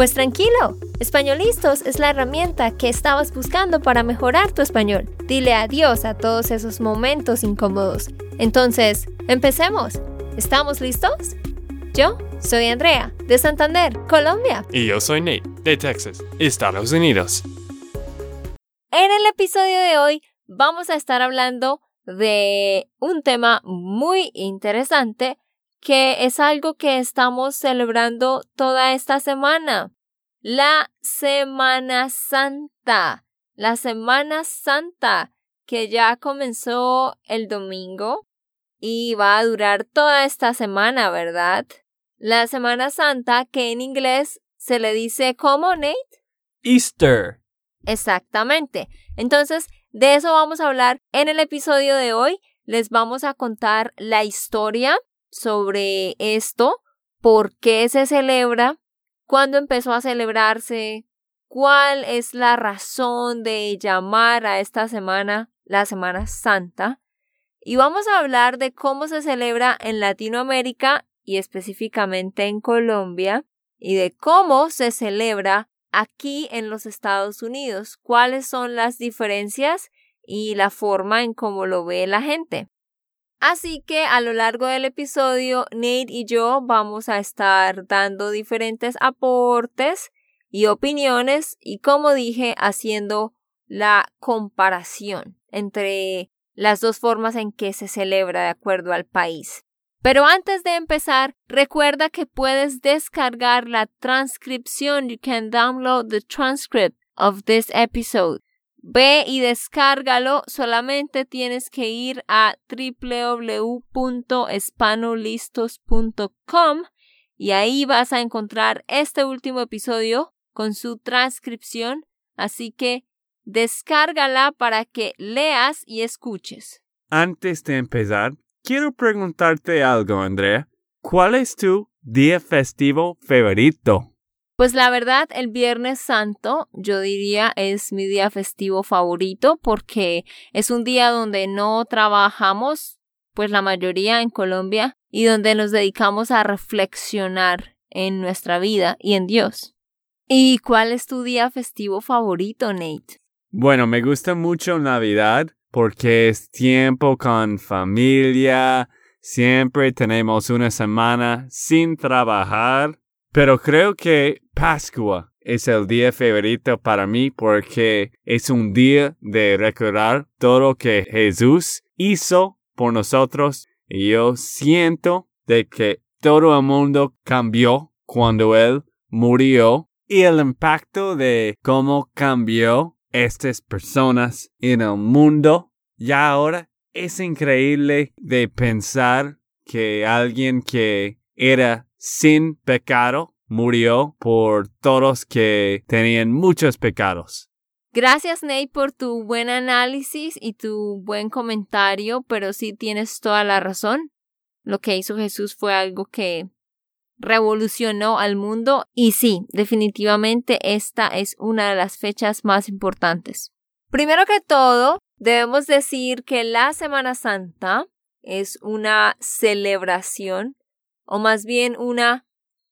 Pues tranquilo, Españolistos es la herramienta que estabas buscando para mejorar tu español. Dile adiós a todos esos momentos incómodos. Entonces, empecemos. ¿Estamos listos? Yo soy Andrea, de Santander, Colombia. Y yo soy Nate, de Texas, Estados Unidos. En el episodio de hoy vamos a estar hablando de un tema muy interesante que es algo que estamos celebrando toda esta semana. La Semana Santa. La Semana Santa que ya comenzó el domingo y va a durar toda esta semana, ¿verdad? La Semana Santa que en inglés se le dice ¿cómo, Nate? Easter. Exactamente. Entonces, de eso vamos a hablar en el episodio de hoy. Les vamos a contar la historia sobre esto, por qué se celebra, cuándo empezó a celebrarse, cuál es la razón de llamar a esta semana la Semana Santa. Y vamos a hablar de cómo se celebra en Latinoamérica y específicamente en Colombia y de cómo se celebra aquí en los Estados Unidos, cuáles son las diferencias y la forma en cómo lo ve la gente. Así que a lo largo del episodio, Nate y yo vamos a estar dando diferentes aportes y opiniones y como dije, haciendo la comparación entre las dos formas en que se celebra de acuerdo al país. Pero antes de empezar, recuerda que puedes descargar la transcripción. You can download the transcript of this episode. Ve y descárgalo, solamente tienes que ir a www.espanolistos.com y ahí vas a encontrar este último episodio con su transcripción, así que descárgala para que leas y escuches. Antes de empezar, quiero preguntarte algo, Andrea. ¿Cuál es tu día festivo favorito? Pues la verdad, el Viernes Santo, yo diría, es mi día festivo favorito porque es un día donde no trabajamos, pues la mayoría en Colombia, y donde nos dedicamos a reflexionar en nuestra vida y en Dios. ¿Y cuál es tu día festivo favorito, Nate? Bueno, me gusta mucho Navidad porque es tiempo con familia, siempre tenemos una semana sin trabajar pero creo que Pascua es el día favorito para mí porque es un día de recordar todo lo que Jesús hizo por nosotros y yo siento de que todo el mundo cambió cuando Él murió y el impacto de cómo cambió estas personas en el mundo. Ya ahora es increíble de pensar que alguien que era sin pecado, murió por todos que tenían muchos pecados. Gracias, Nate, por tu buen análisis y tu buen comentario, pero sí tienes toda la razón. Lo que hizo Jesús fue algo que revolucionó al mundo y sí, definitivamente esta es una de las fechas más importantes. Primero que todo, debemos decir que la Semana Santa es una celebración o más bien una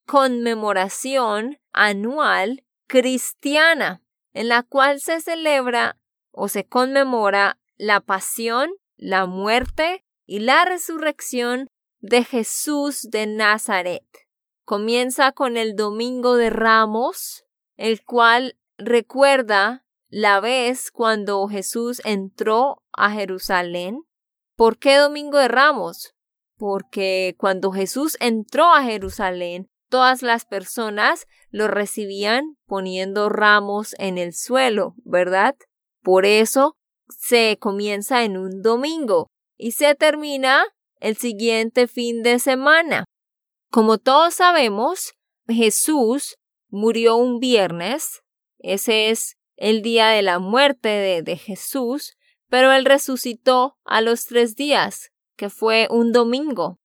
conmemoración anual cristiana en la cual se celebra o se conmemora la pasión, la muerte y la resurrección de Jesús de Nazaret. Comienza con el Domingo de Ramos, el cual recuerda la vez cuando Jesús entró a Jerusalén. ¿Por qué Domingo de Ramos? Porque cuando Jesús entró a Jerusalén, todas las personas lo recibían poniendo ramos en el suelo, ¿verdad? Por eso se comienza en un domingo y se termina el siguiente fin de semana. Como todos sabemos, Jesús murió un viernes, ese es el día de la muerte de, de Jesús, pero él resucitó a los tres días, que fue un domingo.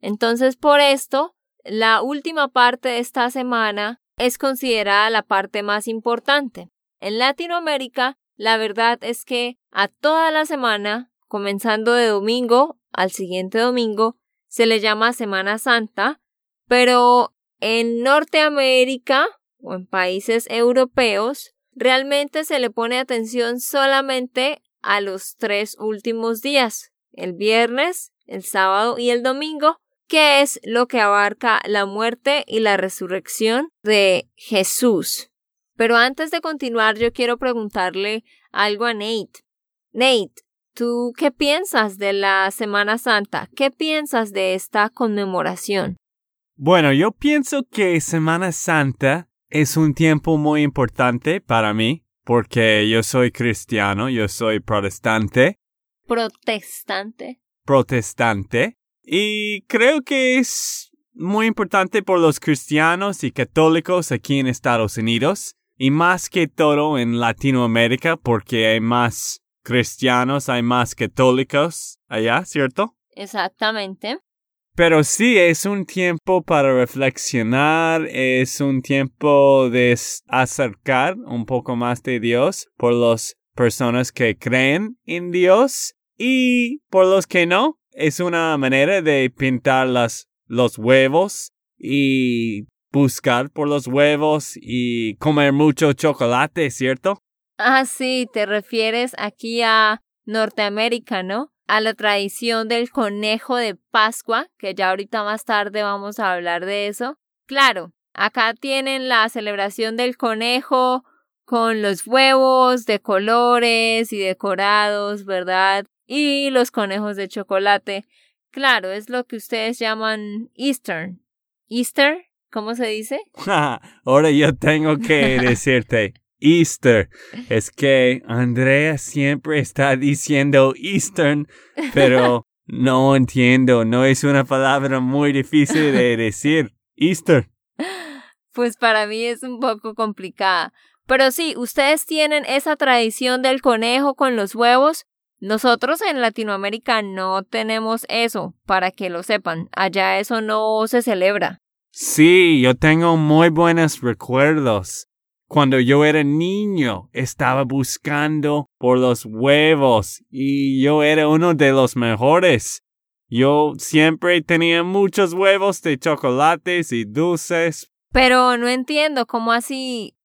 Entonces, por esto, la última parte de esta semana es considerada la parte más importante. En Latinoamérica, la verdad es que a toda la semana, comenzando de domingo al siguiente domingo, se le llama Semana Santa, pero en Norteamérica o en países europeos, realmente se le pone atención solamente a los tres últimos días, el viernes, el sábado y el domingo, que es lo que abarca la muerte y la resurrección de Jesús. Pero antes de continuar, yo quiero preguntarle algo a Nate. Nate, ¿tú qué piensas de la Semana Santa? ¿Qué piensas de esta conmemoración? Bueno, yo pienso que Semana Santa es un tiempo muy importante para mí porque yo soy cristiano, yo soy protestante. Protestante. Protestante. Y creo que es muy importante por los cristianos y católicos aquí en Estados Unidos y más que todo en Latinoamérica porque hay más cristianos, hay más católicos allá, ¿cierto? Exactamente. Pero sí, es un tiempo para reflexionar, es un tiempo de acercar un poco más de Dios por las personas que creen en Dios y por los que no. Es una manera de pintar los huevos y buscar por los huevos y comer mucho chocolate, ¿cierto? Ah, sí, te refieres aquí a Norteamérica, ¿no? a la tradición del conejo de Pascua, que ya ahorita más tarde vamos a hablar de eso. Claro, acá tienen la celebración del conejo con los huevos de colores y decorados, ¿verdad? Y los conejos de chocolate. Claro, es lo que ustedes llaman Easter. ¿Easter? ¿Cómo se dice? Ahora yo tengo que decirte. Easter. Es que Andrea siempre está diciendo Eastern, pero no entiendo. No es una palabra muy difícil de decir. Easter. Pues para mí es un poco complicada. Pero sí, ustedes tienen esa tradición del conejo con los huevos. Nosotros en Latinoamérica no tenemos eso, para que lo sepan. Allá eso no se celebra. Sí, yo tengo muy buenos recuerdos. Cuando yo era niño, estaba buscando por los huevos y yo era uno de los mejores. Yo siempre tenía muchos huevos de chocolates y dulces. Pero no entiendo cómo así.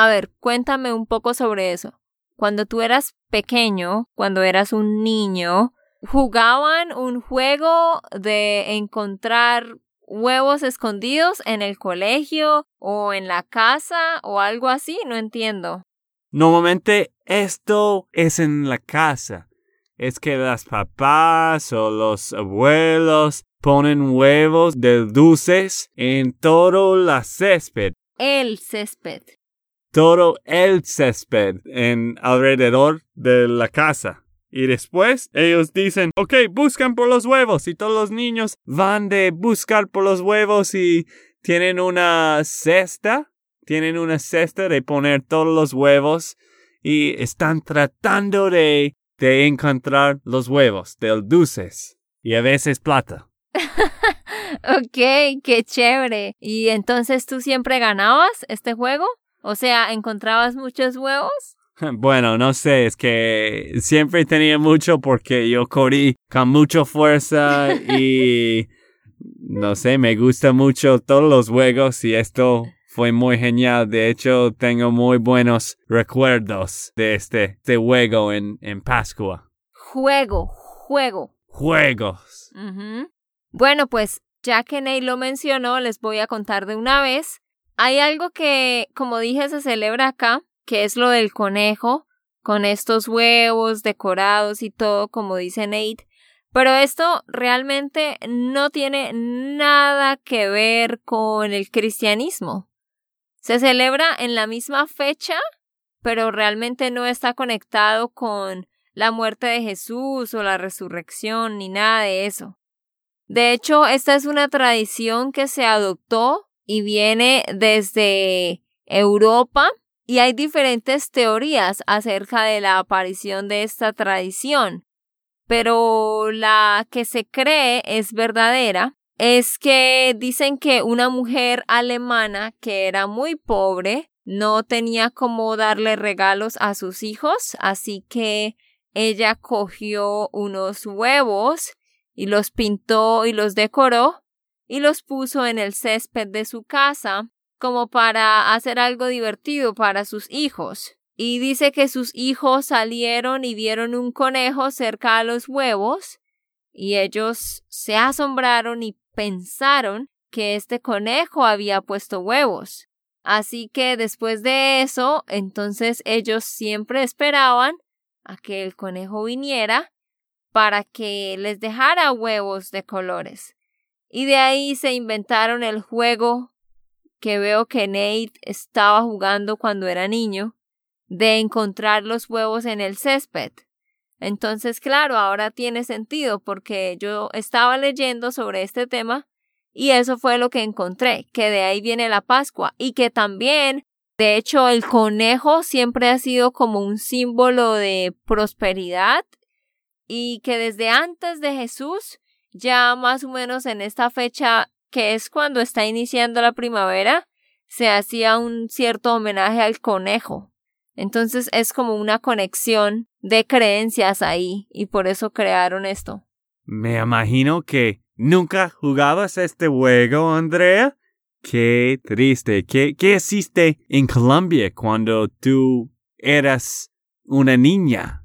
A ver, cuéntame un poco sobre eso. Cuando tú eras pequeño, cuando eras un niño, jugaban un juego de encontrar huevos escondidos en el colegio o en la casa o algo así, no entiendo. Normalmente esto es en la casa. Es que las papás o los abuelos ponen huevos de dulces en todo la césped. El césped. Todo el césped en alrededor de la casa. Y después ellos dicen, ok, buscan por los huevos y todos los niños van de buscar por los huevos y tienen una cesta, tienen una cesta de poner todos los huevos y están tratando de, de encontrar los huevos del dulces y a veces plata. ok, qué chévere. ¿Y entonces tú siempre ganabas este juego? O sea, ¿encontrabas muchos huevos? Bueno, no sé, es que siempre tenía mucho porque yo corrí con mucha fuerza y no sé, me gusta mucho todos los juegos y esto fue muy genial. De hecho, tengo muy buenos recuerdos de este, este juego en, en Pascua. Juego, juego. Juegos. Bueno, pues ya que Ney lo mencionó, les voy a contar de una vez. Hay algo que, como dije, se celebra acá que es lo del conejo, con estos huevos decorados y todo, como dice Nate. Pero esto realmente no tiene nada que ver con el cristianismo. Se celebra en la misma fecha, pero realmente no está conectado con la muerte de Jesús o la resurrección ni nada de eso. De hecho, esta es una tradición que se adoptó y viene desde Europa y hay diferentes teorías acerca de la aparición de esta tradición. pero la que se cree es verdadera es que dicen que una mujer alemana que era muy pobre no tenía cómo darle regalos a sus hijos, así que ella cogió unos huevos y los pintó y los decoró y los puso en el césped de su casa como para hacer algo divertido para sus hijos. Y dice que sus hijos salieron y vieron un conejo cerca a los huevos y ellos se asombraron y pensaron que este conejo había puesto huevos. Así que después de eso, entonces ellos siempre esperaban a que el conejo viniera para que les dejara huevos de colores. Y de ahí se inventaron el juego que veo que Nate estaba jugando cuando era niño, de encontrar los huevos en el césped. Entonces, claro, ahora tiene sentido porque yo estaba leyendo sobre este tema y eso fue lo que encontré, que de ahí viene la Pascua y que también, de hecho, el conejo siempre ha sido como un símbolo de prosperidad y que desde antes de Jesús, ya más o menos en esta fecha, que es cuando está iniciando la primavera, se hacía un cierto homenaje al conejo. Entonces es como una conexión de creencias ahí y por eso crearon esto. Me imagino que nunca jugabas este juego, Andrea. Qué triste. ¿Qué, qué hiciste en Colombia cuando tú eras una niña?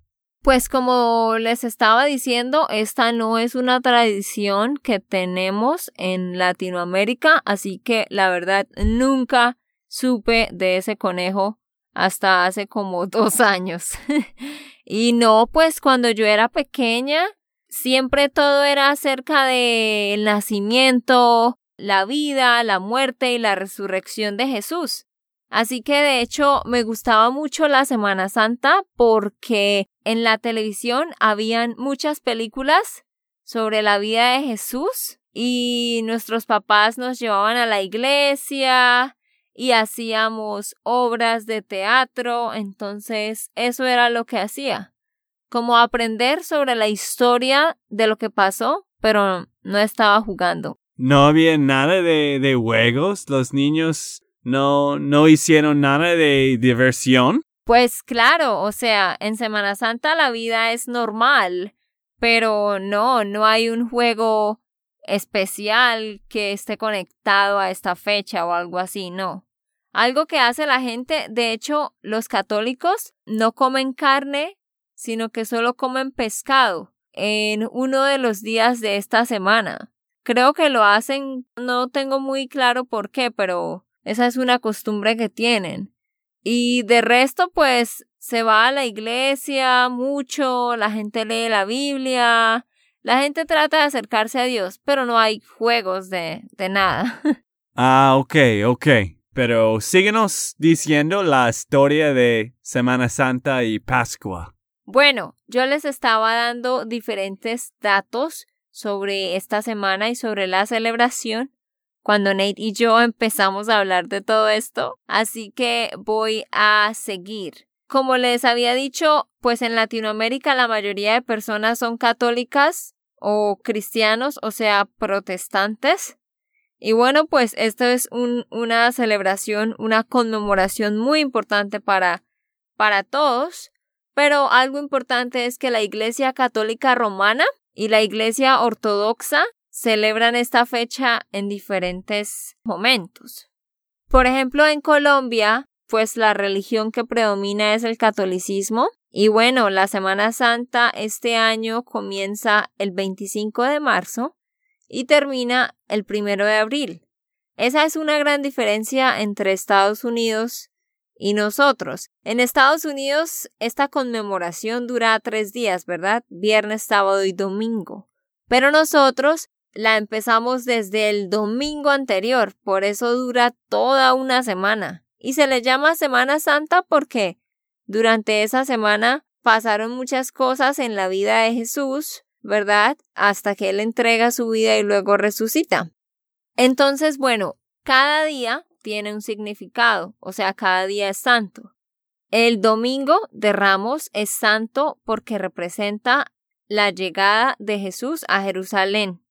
Pues como les estaba diciendo, esta no es una tradición que tenemos en Latinoamérica, así que la verdad nunca supe de ese conejo hasta hace como dos años. y no, pues cuando yo era pequeña, siempre todo era acerca del nacimiento, la vida, la muerte y la resurrección de Jesús. Así que de hecho me gustaba mucho la Semana Santa porque en la televisión habían muchas películas sobre la vida de Jesús y nuestros papás nos llevaban a la iglesia y hacíamos obras de teatro, entonces eso era lo que hacía, como aprender sobre la historia de lo que pasó, pero no estaba jugando. No había nada de, de juegos, los niños no, no hicieron nada de diversión. Pues claro, o sea, en Semana Santa la vida es normal, pero no, no hay un juego especial que esté conectado a esta fecha o algo así, no. Algo que hace la gente, de hecho, los católicos no comen carne, sino que solo comen pescado en uno de los días de esta semana. Creo que lo hacen, no tengo muy claro por qué, pero esa es una costumbre que tienen. Y de resto, pues se va a la iglesia mucho, la gente lee la Biblia, la gente trata de acercarse a Dios, pero no hay juegos de, de nada. Ah, ok, ok. Pero síguenos diciendo la historia de Semana Santa y Pascua. Bueno, yo les estaba dando diferentes datos sobre esta semana y sobre la celebración cuando Nate y yo empezamos a hablar de todo esto, así que voy a seguir. Como les había dicho, pues en Latinoamérica la mayoría de personas son católicas o cristianos, o sea, protestantes. Y bueno, pues esto es un, una celebración, una conmemoración muy importante para, para todos. Pero algo importante es que la Iglesia Católica Romana y la Iglesia Ortodoxa celebran esta fecha en diferentes momentos. Por ejemplo, en Colombia, pues la religión que predomina es el catolicismo. Y bueno, la Semana Santa este año comienza el 25 de marzo y termina el 1 de abril. Esa es una gran diferencia entre Estados Unidos y nosotros. En Estados Unidos esta conmemoración dura tres días, ¿verdad? Viernes, sábado y domingo. Pero nosotros la empezamos desde el domingo anterior, por eso dura toda una semana. Y se le llama Semana Santa porque durante esa semana pasaron muchas cosas en la vida de Jesús, ¿verdad? Hasta que Él entrega su vida y luego resucita. Entonces, bueno, cada día tiene un significado, o sea, cada día es santo. El domingo de Ramos es santo porque representa la llegada de Jesús a Jerusalén.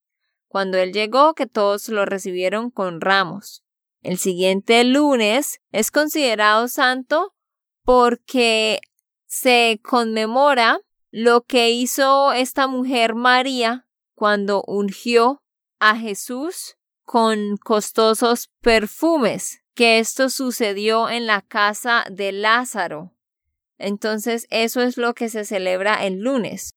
Cuando él llegó, que todos lo recibieron con ramos. El siguiente lunes es considerado santo porque se conmemora lo que hizo esta mujer María cuando ungió a Jesús con costosos perfumes, que esto sucedió en la casa de Lázaro. Entonces eso es lo que se celebra el lunes.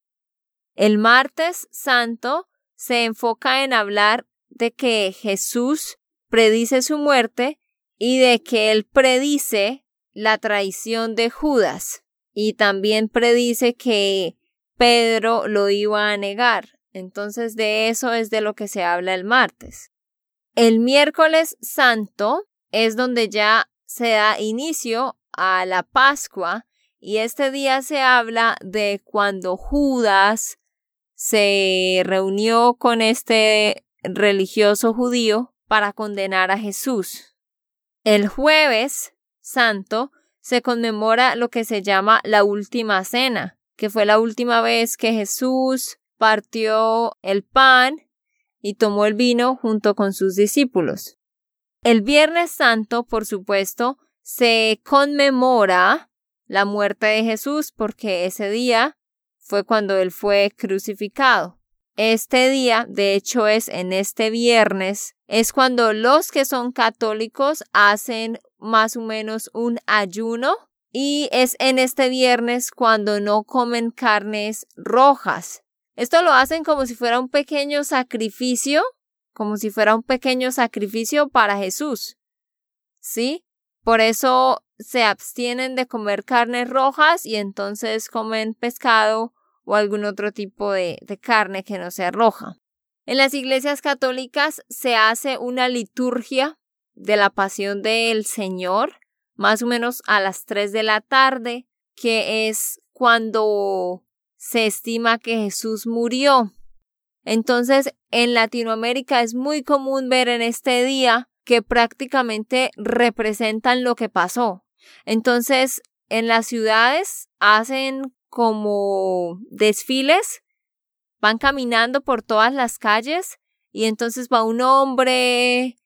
El martes santo se enfoca en hablar de que Jesús predice su muerte y de que él predice la traición de Judas y también predice que Pedro lo iba a negar. Entonces de eso es de lo que se habla el martes. El miércoles santo es donde ya se da inicio a la Pascua y este día se habla de cuando Judas se reunió con este religioso judío para condenar a Jesús. El jueves santo se conmemora lo que se llama la última cena, que fue la última vez que Jesús partió el pan y tomó el vino junto con sus discípulos. El Viernes Santo, por supuesto, se conmemora la muerte de Jesús porque ese día fue cuando él fue crucificado. Este día, de hecho es en este viernes, es cuando los que son católicos hacen más o menos un ayuno y es en este viernes cuando no comen carnes rojas. Esto lo hacen como si fuera un pequeño sacrificio, como si fuera un pequeño sacrificio para Jesús. ¿Sí? Por eso se abstienen de comer carnes rojas y entonces comen pescado o algún otro tipo de, carne que no sea roja. En las iglesias católicas se hace una liturgia de la pasión del Señor, más o menos a las 3 de la tarde, que es cuando se estima que Jesús murió. Entonces, en Latinoamérica es muy común ver en este día que prácticamente representan lo que pasó. Entonces, en las ciudades hacen como desfiles, van caminando por todas las calles y entonces va un hombre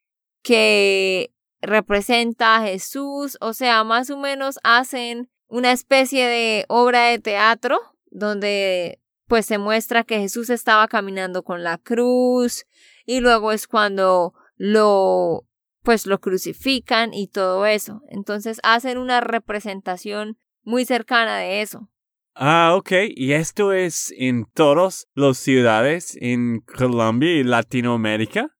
que representa a Jesús, o sea, más o menos hacen una especie de obra de teatro donde pues se muestra que Jesús estaba caminando con la cruz y luego es cuando lo pues lo crucifican y todo eso. Entonces hacen una representación muy cercana de eso. Ah, ok. ¿Y esto es en todas las ciudades en Colombia y Latinoamérica?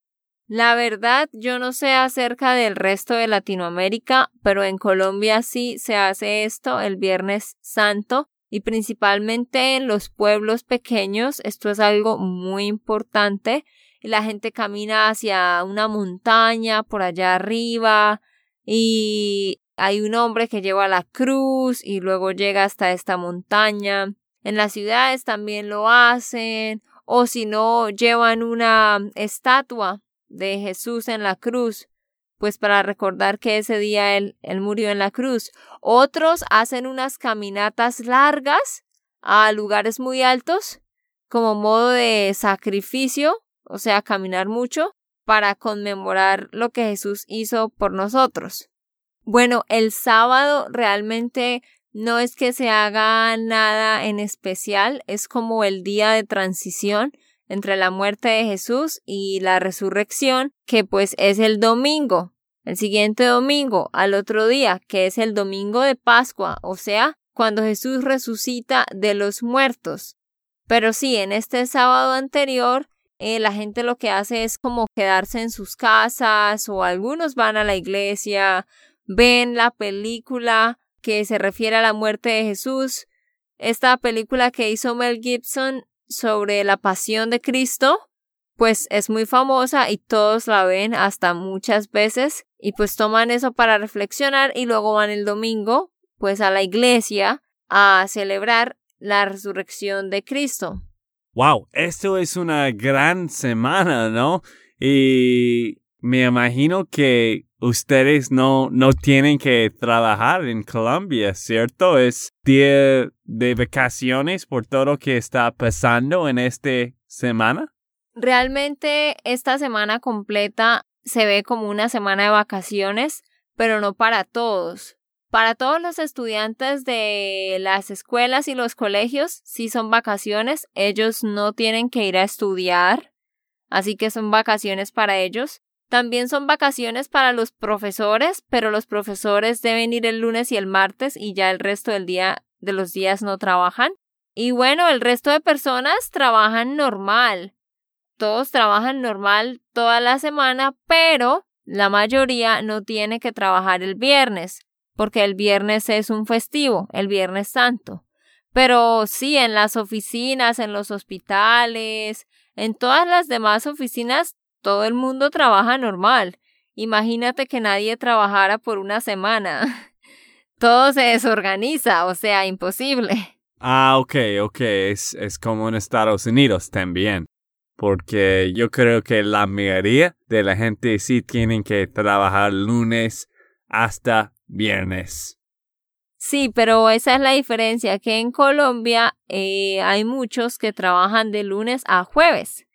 La verdad, yo no sé acerca del resto de Latinoamérica, pero en Colombia sí se hace esto el Viernes Santo y principalmente en los pueblos pequeños esto es algo muy importante. La gente camina hacia una montaña por allá arriba y hay un hombre que lleva la cruz y luego llega hasta esta montaña. En las ciudades también lo hacen o si no llevan una estatua de Jesús en la cruz, pues para recordar que ese día él, él murió en la cruz. Otros hacen unas caminatas largas a lugares muy altos como modo de sacrificio, o sea, caminar mucho para conmemorar lo que Jesús hizo por nosotros. Bueno, el sábado realmente no es que se haga nada en especial, es como el día de transición entre la muerte de Jesús y la resurrección, que pues es el domingo, el siguiente domingo, al otro día, que es el domingo de Pascua, o sea, cuando Jesús resucita de los muertos. Pero sí, en este sábado anterior, eh, la gente lo que hace es como quedarse en sus casas o algunos van a la iglesia, ven la película que se refiere a la muerte de Jesús, esta película que hizo Mel Gibson sobre la pasión de Cristo, pues es muy famosa y todos la ven hasta muchas veces y pues toman eso para reflexionar y luego van el domingo pues a la iglesia a celebrar la resurrección de Cristo. Wow, esto es una gran semana, ¿no? Y me imagino que ustedes no, no tienen que trabajar en Colombia, ¿cierto? Es día de vacaciones por todo lo que está pasando en esta semana. Realmente esta semana completa se ve como una semana de vacaciones, pero no para todos. Para todos los estudiantes de las escuelas y los colegios, sí son vacaciones, ellos no tienen que ir a estudiar, así que son vacaciones para ellos. También son vacaciones para los profesores, pero los profesores deben ir el lunes y el martes y ya el resto del día de los días no trabajan. Y bueno, el resto de personas trabajan normal. Todos trabajan normal toda la semana, pero la mayoría no tiene que trabajar el viernes, porque el viernes es un festivo, el viernes santo. Pero sí, en las oficinas, en los hospitales, en todas las demás oficinas todo el mundo trabaja normal. Imagínate que nadie trabajara por una semana. Todo se desorganiza, o sea, imposible. Ah, ok, ok, es, es como en Estados Unidos también. Porque yo creo que la mayoría de la gente sí tienen que trabajar lunes hasta viernes. Sí, pero esa es la diferencia, que en Colombia eh, hay muchos que trabajan de lunes a jueves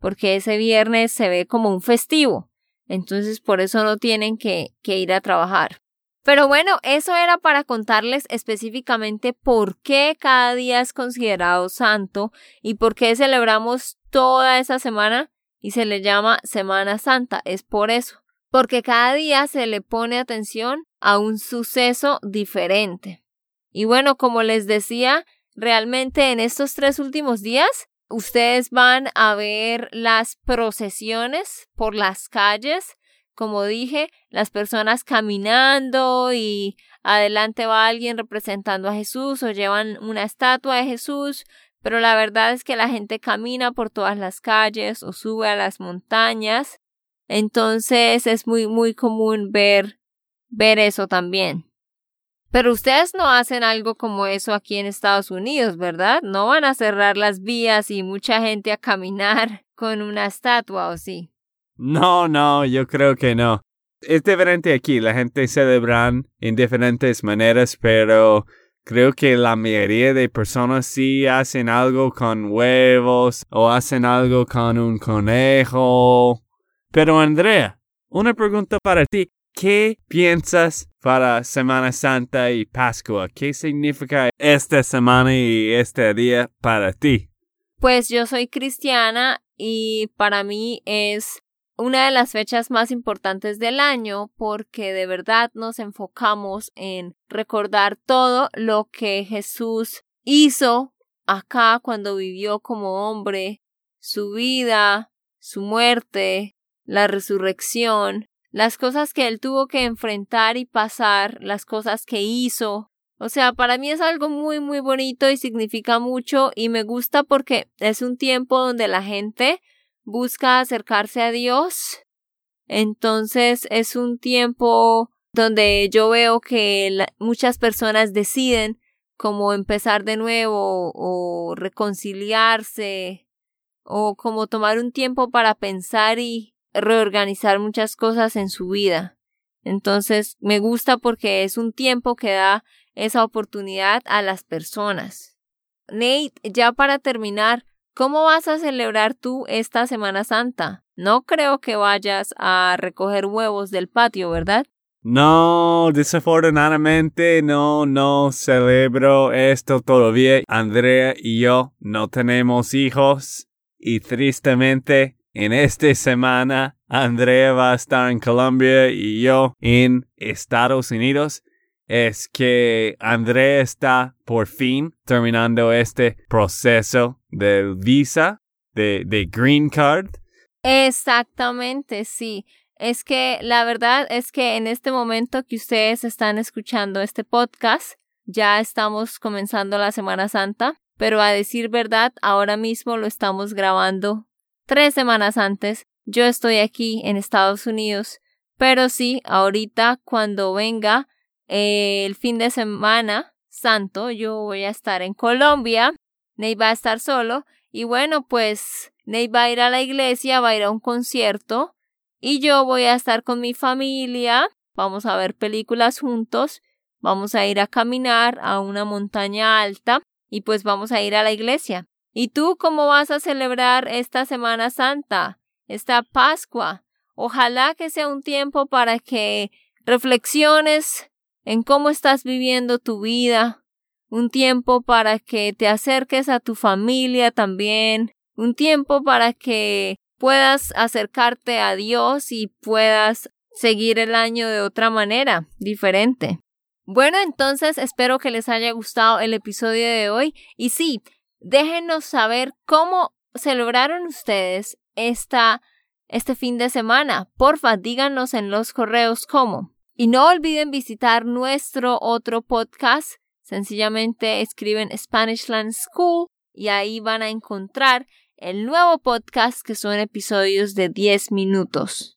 porque ese viernes se ve como un festivo. Entonces por eso no tienen que, ir a trabajar. Pero bueno, eso era para contarles específicamente por qué cada día es considerado santo y por qué celebramos toda esa semana y se le llama Semana Santa. Es por eso, porque cada día se le pone atención a un suceso diferente. Y bueno, como les decía, realmente en estos tres últimos días Ustedes van a ver las procesiones por las calles, como dije, las personas caminando y adelante va alguien representando a Jesús o llevan una estatua de Jesús, pero la verdad es que la gente camina por todas las calles o sube a las montañas. Entonces es muy muy común ver ver eso también. Pero ustedes no hacen algo como eso aquí en Estados Unidos, ¿verdad? No van a cerrar las vías y mucha gente a caminar con una estatua, ¿o sí? No, no, yo creo que no. Es diferente aquí, la gente celebran en diferentes maneras, pero creo que la mayoría de personas sí hacen algo con huevos o hacen algo con un conejo. Pero Andrea, una pregunta para ti. ¿Qué piensas para Semana Santa y Pascua? ¿Qué significa esta semana y este día para ti? Pues yo soy cristiana y para mí es una de las fechas más importantes del año porque de verdad nos enfocamos en recordar todo lo que Jesús hizo acá cuando vivió como hombre, su vida, su muerte, la resurrección las cosas que él tuvo que enfrentar y pasar, las cosas que hizo. O sea, para mí es algo muy, muy bonito y significa mucho y me gusta porque es un tiempo donde la gente busca acercarse a Dios. Entonces es un tiempo donde yo veo que muchas personas deciden como empezar de nuevo o reconciliarse o como tomar un tiempo para pensar y reorganizar muchas cosas en su vida. Entonces, me gusta porque es un tiempo que da esa oportunidad a las personas. Nate, ya para terminar, ¿cómo vas a celebrar tú esta Semana Santa? No creo que vayas a recoger huevos del patio, ¿verdad? No, desafortunadamente no, no celebro esto todavía. Andrea y yo no tenemos hijos y tristemente en esta semana, Andrea va a estar en Colombia y yo en Estados Unidos. Es que Andrea está por fin terminando este proceso de visa, de, de green card. Exactamente, sí. Es que la verdad es que en este momento que ustedes están escuchando este podcast, ya estamos comenzando la Semana Santa, pero a decir verdad, ahora mismo lo estamos grabando tres semanas antes, yo estoy aquí en Estados Unidos, pero sí, ahorita cuando venga eh, el fin de semana santo, yo voy a estar en Colombia, Ney va a estar solo y bueno, pues Ney va a ir a la iglesia, va a ir a un concierto y yo voy a estar con mi familia, vamos a ver películas juntos, vamos a ir a caminar a una montaña alta y pues vamos a ir a la iglesia. ¿Y tú cómo vas a celebrar esta Semana Santa, esta Pascua? Ojalá que sea un tiempo para que reflexiones en cómo estás viviendo tu vida, un tiempo para que te acerques a tu familia también, un tiempo para que puedas acercarte a Dios y puedas seguir el año de otra manera, diferente. Bueno, entonces espero que les haya gustado el episodio de hoy y sí, déjenos saber cómo celebraron ustedes esta, este fin de semana. Porfa, díganos en los correos cómo. Y no olviden visitar nuestro otro podcast. Sencillamente escriben Spanishland School y ahí van a encontrar el nuevo podcast que son episodios de 10 minutos.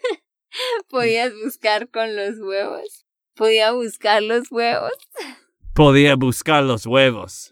¿Podías buscar con los huevos? ¿Podía buscar los huevos? Podía buscar los huevos.